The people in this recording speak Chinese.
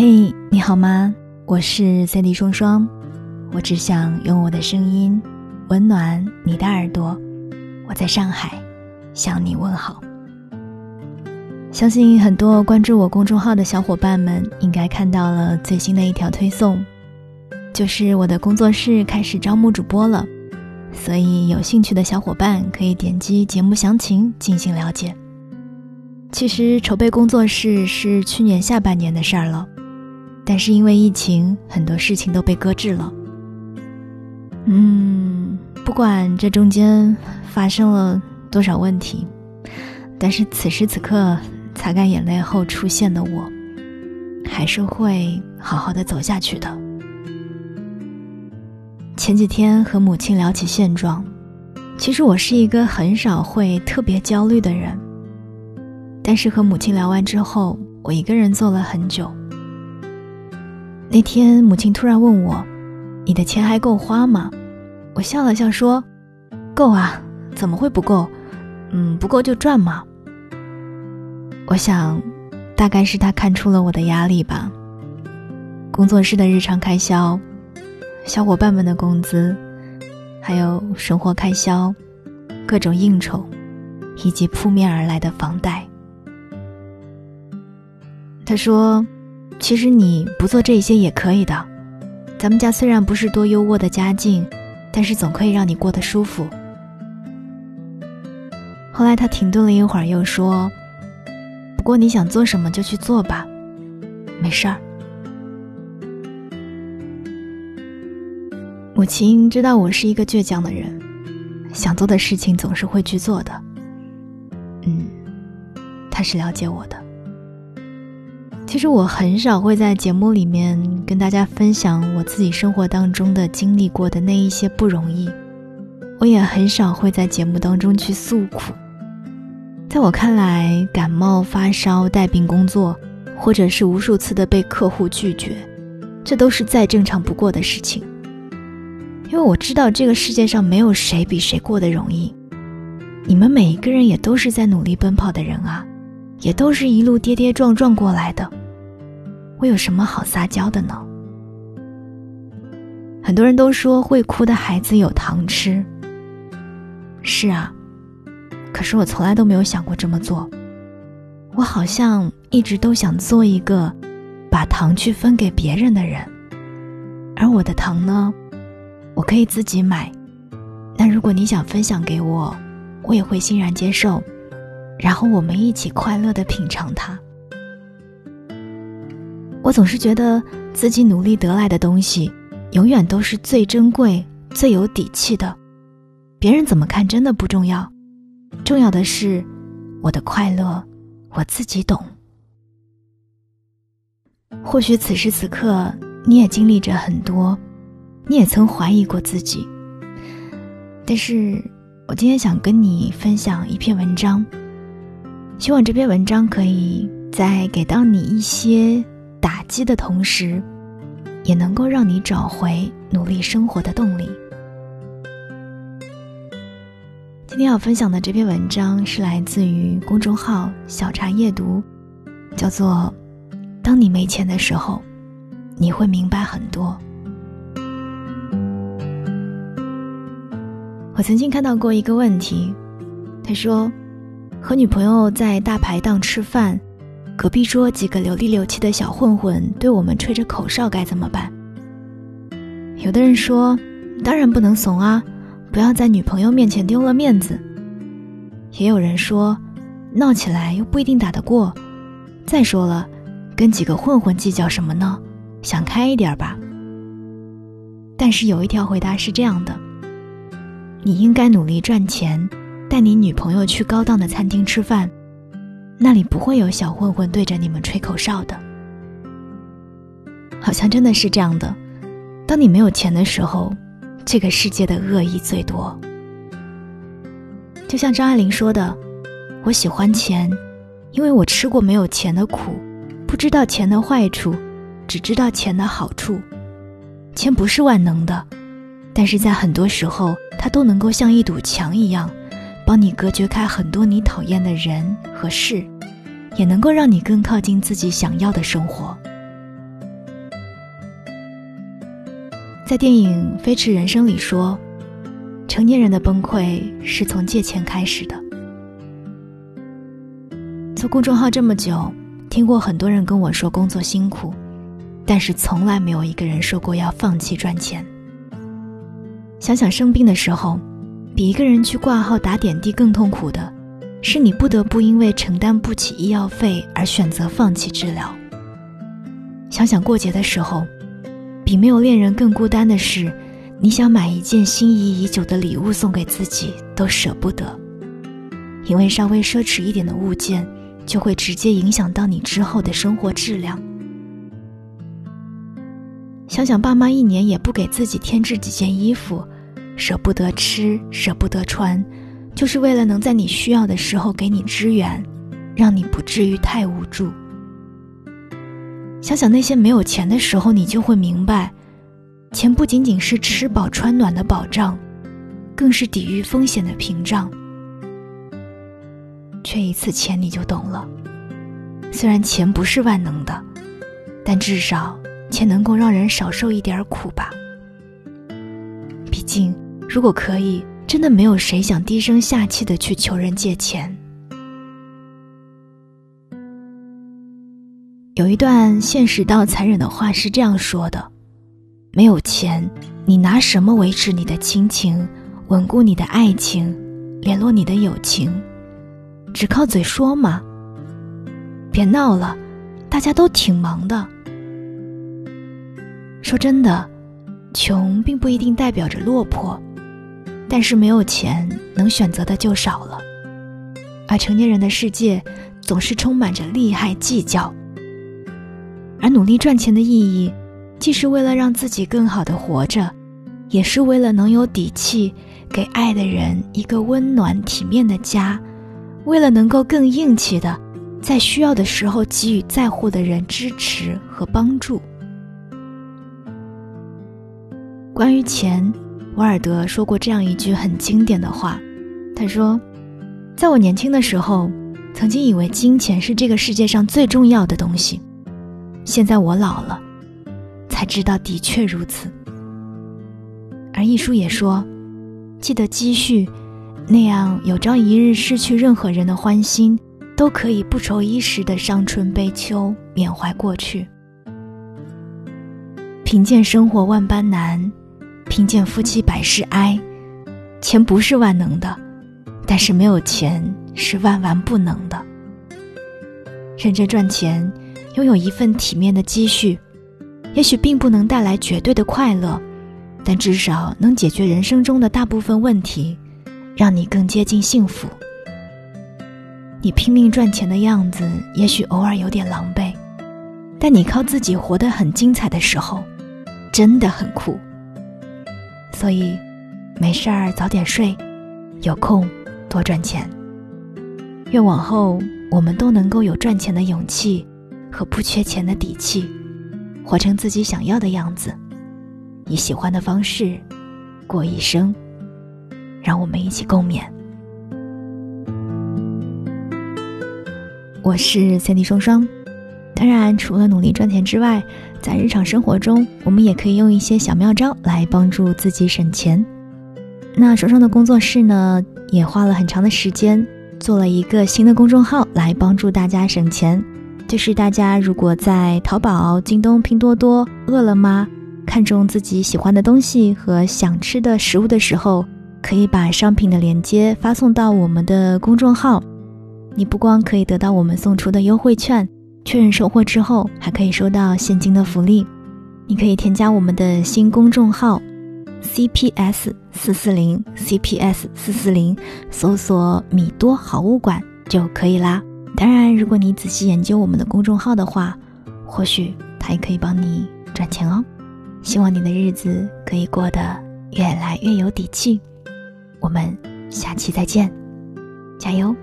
嘿，你好吗？我是 Cindy 双双，我只想用我的声音温暖你的耳朵。我在上海向你问好。相信很多关注我公众号的小伙伴们应该看到了最新的一条推送，就是我的工作室开始招募主播了，所以有兴趣的小伙伴可以点击节目详情进行了解。其实筹备工作室是去年下半年的事儿了，但是因为疫情，很多事情都被搁置了。嗯，不管这中间发生了多少问题，但是此时此刻擦干眼泪后出现的我，还是会好好的走下去的。前几天和母亲聊起现状，其实我是一个很少会特别焦虑的人。但是和母亲聊完之后，我一个人坐了很久。那天母亲突然问我：“你的钱还够花吗？”我笑了笑说：“够啊，怎么会不够？嗯，不够就赚嘛。”我想，大概是他看出了我的压力吧。工作室的日常开销、小伙伴们的工资，还有生活开销、各种应酬，以及扑面而来的房贷。他说：“其实你不做这些也可以的。咱们家虽然不是多优渥的家境，但是总可以让你过得舒服。”后来他停顿了一会儿，又说：“不过你想做什么就去做吧，没事儿。”母亲知道我是一个倔强的人，想做的事情总是会去做的。嗯，他是了解我的。其实我很少会在节目里面跟大家分享我自己生活当中的经历过的那一些不容易，我也很少会在节目当中去诉苦。在我看来，感冒发烧、带病工作，或者是无数次的被客户拒绝，这都是再正常不过的事情。因为我知道这个世界上没有谁比谁过得容易，你们每一个人也都是在努力奔跑的人啊。也都是一路跌跌撞撞过来的，我有什么好撒娇的呢？很多人都说会哭的孩子有糖吃。是啊，可是我从来都没有想过这么做。我好像一直都想做一个把糖去分给别人的人，而我的糖呢，我可以自己买。那如果你想分享给我，我也会欣然接受。然后我们一起快乐的品尝它。我总是觉得自己努力得来的东西，永远都是最珍贵、最有底气的。别人怎么看真的不重要，重要的是我的快乐，我自己懂。或许此时此刻你也经历着很多，你也曾怀疑过自己。但是我今天想跟你分享一篇文章。希望这篇文章可以再给到你一些打击的同时，也能够让你找回努力生活的动力。今天要分享的这篇文章是来自于公众号“小茶夜读”，叫做《当你没钱的时候，你会明白很多》。我曾经看到过一个问题，他说。和女朋友在大排档吃饭，隔壁桌几个流里流气的小混混对我们吹着口哨，该怎么办？有的人说，当然不能怂啊，不要在女朋友面前丢了面子。也有人说，闹起来又不一定打得过。再说了，跟几个混混计较什么呢？想开一点吧。但是有一条回答是这样的：你应该努力赚钱。带你女朋友去高档的餐厅吃饭，那里不会有小混混对着你们吹口哨的。好像真的是这样的。当你没有钱的时候，这个世界的恶意最多。就像张爱玲说的：“我喜欢钱，因为我吃过没有钱的苦，不知道钱的坏处，只知道钱的好处。钱不是万能的，但是在很多时候，它都能够像一堵墙一样。”帮你隔绝开很多你讨厌的人和事也能够让你更靠近自己想要的生活。在电影飞驰人生里说成年人的崩溃是从借钱开始的。做公众号这么久听过很多人跟我说工作辛苦但是从来没有一个人说过要放弃赚钱。想想生病的时候比一个人去挂号打点滴更痛苦的，是你不得不因为承担不起医药费而选择放弃治疗。想想过节的时候，比没有恋人更孤单的是，你想买一件心仪已久的礼物送给自己都舍不得，因为稍微奢侈一点的物件，就会直接影响到你之后的生活质量。想想爸妈一年也不给自己添置几件衣服，舍不得吃，舍不得穿，就是为了能在你需要的时候给你支援，让你不至于太无助。想想那些没有钱的时候，你就会明白，钱不仅仅是吃饱穿暖的保障，更是抵御风险的屏障。缺一次钱，你就懂了。虽然钱不是万能的，但至少。钱能够让人少受一点苦吧。毕竟，如果可以，真的没有谁想低声下气的去求人借钱。有一段现实到残忍的话是这样说的：没有钱，你拿什么维持你的亲情、稳固你的爱情、联络你的友情？只靠嘴说吗？别闹了，大家都挺忙的。说真的，穷并不一定代表着落魄，但是没有钱，能选择的就少了。而成年人的世界总是充满着利害计较，而努力赚钱的意义，既是为了让自己更好的活着，也是为了能有底气给爱的人一个温暖体面的家，为了能够更硬气的在需要的时候给予在乎的人支持和帮助。关于钱，瓦尔德说过这样一句很经典的话。他说：“在我年轻的时候，曾经以为金钱是这个世界上最重要的东西。现在我老了，才知道的确如此。”而一书也说：“记得积蓄，那样有朝一日失去任何人的欢心，都可以不愁一时的伤春悲秋，缅怀过去。贫贱生活万般难。”贫贱夫妻百事哀，钱不是万能的，但是没有钱是万万不能的。认真赚钱，拥有一份体面的积蓄，也许并不能带来绝对的快乐，但至少能解决人生中的大部分问题，让你更接近幸福。你拼命赚钱的样子，也许偶尔有点狼狈，但你靠自己活得很精彩的时候，真的很酷。所以，没事儿早点睡，有空多赚钱。愿往后我们都能够有赚钱的勇气和不缺钱的底气，活成自己想要的样子，以喜欢的方式过一生。让我们一起共勉。我是 Cindy 双双。当然，除了努力赚钱之外，在日常生活中，我们也可以用一些小妙招来帮助自己省钱。那手上的工作室呢，也花了很长的时间做了一个新的公众号来帮助大家省钱。就是大家如果在淘宝、京东、拼多多、饿了么看中自己喜欢的东西和想吃的食物的时候，可以把商品的链接发送到我们的公众号。你不光可以得到我们送出的优惠券。确认收货之后，还可以收到现金的福利。你可以添加我们的新公众号 CPS 四四零 CPS 四四零，搜索“米多好物馆”就可以啦。当然，如果你仔细研究我们的公众号的话，或许它也可以帮你赚钱哦。希望你的日子可以过得越来越有底气。我们下期再见，加油！